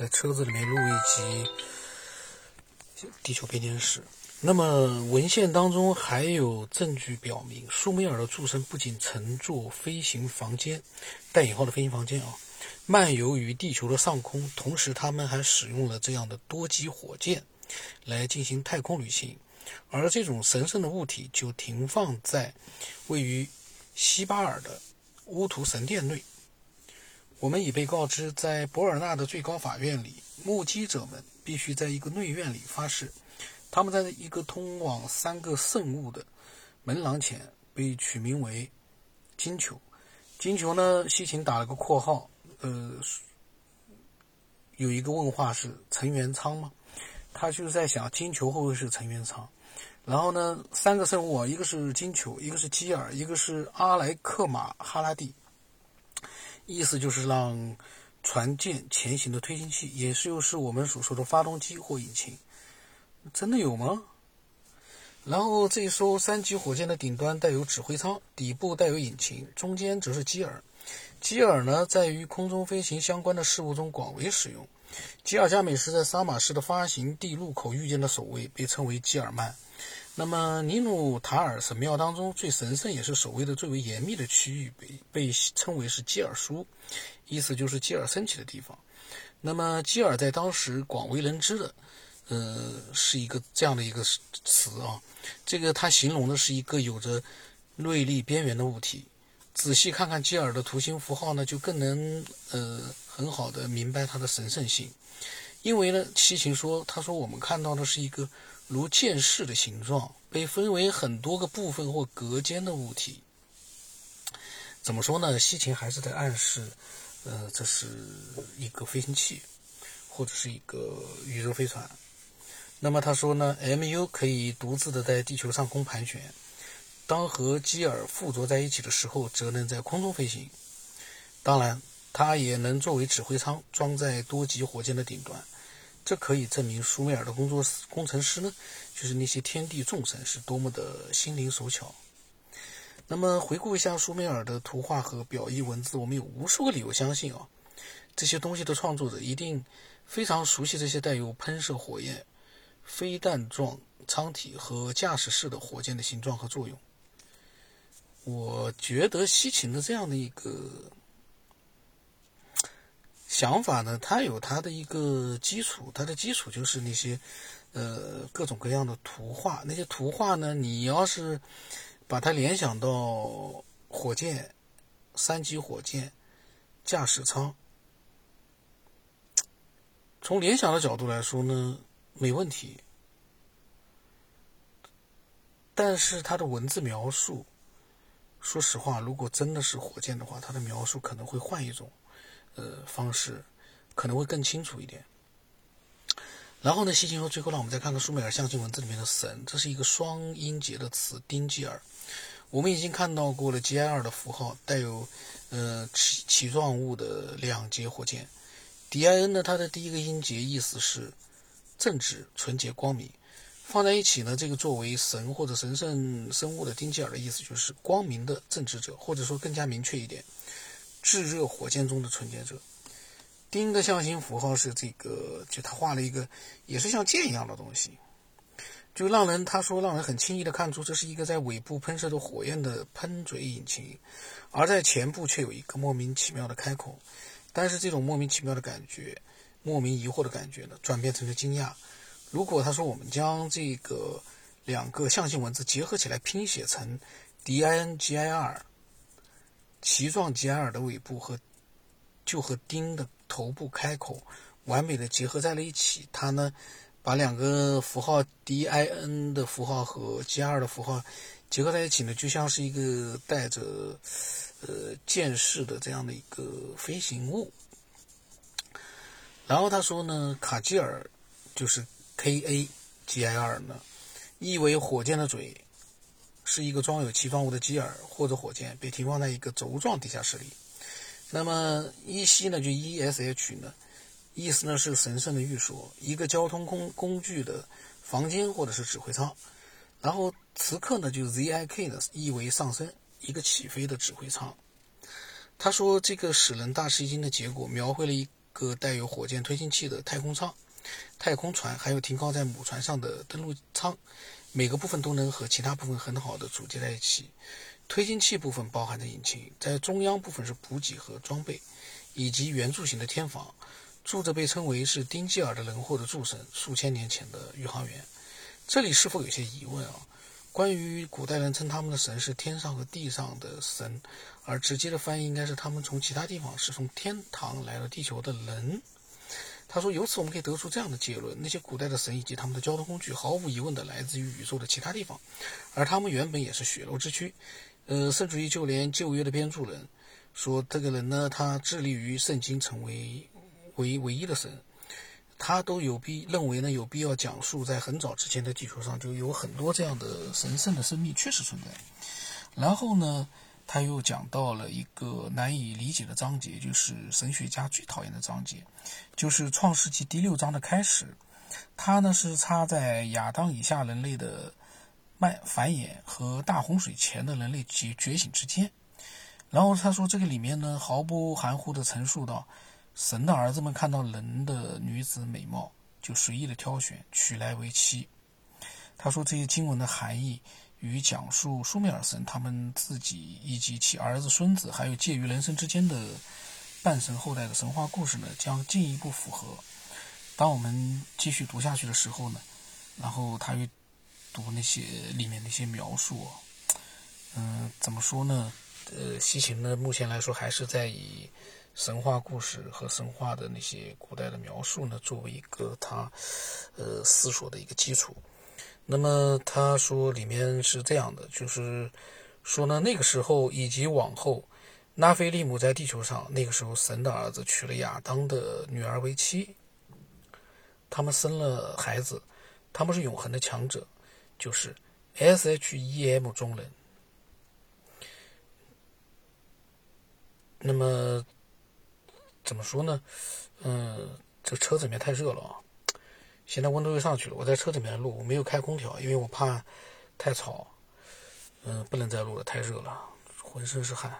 在车子里面录一集地球变迁史。那么文献当中还有证据表明，舒美尔的诸神不仅乘坐飞行房间（带引号的飞行房间啊）漫游于地球的上空，同时他们还使用了这样的多级火箭来进行太空旅行。而这种神圣的物体就停放在位于西巴尔的乌图神殿内。我们已被告知，在博尔纳的最高法院里，目击者们必须在一个内院里发誓，他们在一个通往三个圣物的门廊前被取名为金球。金球呢，西芹打了个括号，呃，有一个问话是陈元昌吗？他就是在想金球会不会是陈元昌？然后呢，三个圣物啊，一个是金球，一个是基尔，一个是阿莱克马哈拉蒂。意思就是让船舰前行的推进器，也是又是我们所说的发动机或引擎，真的有吗？然后这艘三级火箭的顶端带有指挥舱，底部带有引擎，中间则是机耳。机耳呢，在与空中飞行相关的事物中广为使用。吉尔加美什在撒马市的发行地入口遇见的守卫被称为基尔曼。那么，尼努塔尔神庙当中最神圣也是守卫的最为严密的区域，被被称为是基尔书，意思就是基尔升起的地方。那么，基尔在当时广为人知的，呃，是一个这样的一个词啊。这个它形容的是一个有着锐利边缘的物体。仔细看看基尔的图形符号呢，就更能呃很好的明白它的神圣性。因为呢，西芹说，他说我们看到的是一个。如剑士的形状，被分为很多个部分或隔间的物体。怎么说呢？西芹还是在暗示，呃，这是一个飞行器，或者是一个宇宙飞船。那么他说呢，MU 可以独自的在地球上空盘旋，当和基尔附着在一起的时候，则能在空中飞行。当然，它也能作为指挥舱，装在多级火箭的顶端。这可以证明舒美尔的工作工程师呢，就是那些天地众神是多么的心灵手巧。那么回顾一下舒美尔的图画和表意文字，我们有无数个理由相信啊，这些东西的创作者一定非常熟悉这些带有喷射火焰、飞弹状舱体和驾驶室的火箭的形状和作用。我觉得西芹的这样的一个。想法呢，它有它的一个基础，它的基础就是那些，呃，各种各样的图画。那些图画呢，你要是把它联想到火箭、三级火箭、驾驶舱，从联想的角度来说呢，没问题。但是它的文字描述，说实话，如果真的是火箭的话，它的描述可能会换一种。呃，方式可能会更清楚一点。然后呢，西芹说，最后让我们再看看舒美尔象形文字里面的“神”，这是一个双音节的词，丁吉尔。我们已经看到过了，G I 二的符号带有呃起起状物的两节火箭。D I N 呢，它的第一个音节意思是正直、纯洁、光明。放在一起呢，这个作为神或者神圣生物的丁吉尔的意思就是光明的正直者，或者说更加明确一点。炙热火箭中的纯洁者，丁的象形符号是这个，就他画了一个也是像剑一样的东西，就让人他说让人很轻易的看出这是一个在尾部喷射着火焰的喷嘴引擎，而在前部却有一个莫名其妙的开口，但是这种莫名其妙的感觉，莫名疑惑的感觉呢，转变成了惊讶。如果他说我们将这个两个象形文字结合起来拼写成 D I N G I R。鳍状吉埃尔的尾部和就和钉的头部开口完美的结合在了一起。它呢，把两个符号 D I N 的符号和 G 二的符号结合在一起呢，就像是一个带着呃剑士的这样的一个飞行物。然后他说呢，卡基尔就是 K A G I R 呢，意为火箭的嘴。是一个装有其状物的基尔或者火箭被停放在一个轴状地下室里。那么一西呢，就 E S H 呢，意思呢是神圣的寓所，一个交通工工具的房间或者是指挥舱。然后此刻呢，就 Z I K 呢，意为上升，一个起飞的指挥舱。他说这个使人大吃一惊的结果，描绘了一个带有火箭推进器的太空舱、太空船，还有停靠在母船上的登陆舱，每个部分都能和其他部分很好的组接在一起。推进器部分包含着引擎，在中央部分是补给和装备，以及圆柱形的天房，住着被称为是丁基尔的人或者诸神，数千年前的宇航员。这里是否有些疑问啊？关于古代人称他们的神是天上和地上的神，而直接的翻译应该是他们从其他地方是从天堂来到地球的人。他说，由此我们可以得出这样的结论：那些古代的神以及他们的交通工具，毫无疑问的来自于宇宙的其他地方，而他们原本也是血肉之躯。呃，圣主义就连旧约的编著人说，这个人呢，他致力于圣经成为唯唯一的神。他都有必认为呢，有必要讲述在很早之前的地球上就有很多这样的神圣的生命确实存在。然后呢，他又讲到了一个难以理解的章节，就是神学家最讨厌的章节，就是创世纪第六章的开始。它呢是插在亚当以下人类的慢繁衍和大洪水前的人类觉觉醒之间。然后他说，这个里面呢毫不含糊地陈述到。神的儿子们看到人的女子美貌，就随意的挑选，娶来为妻。他说这些经文的含义与讲述苏美尔神他们自己以及其儿子、孙子，还有介于人生之间的半神后代的神话故事呢，将进一步符合。当我们继续读下去的时候呢，然后他又读那些里面那些描述，嗯，怎么说呢？呃，西芹呢，目前来说还是在以。神话故事和神话的那些古代的描述呢，作为一个他，呃，思索的一个基础。那么他说里面是这样的，就是说呢，那个时候以及往后，拉菲利姆在地球上，那个时候神的儿子娶了亚当的女儿为妻，他们生了孩子，他们是永恒的强者，就是 S H E M 中人。那么。怎么说呢？嗯，这车子里面太热了啊！现在温度又上去了。我在车里面录，我没有开空调，因为我怕太吵。嗯，不能再录了，太热了，浑身是汗。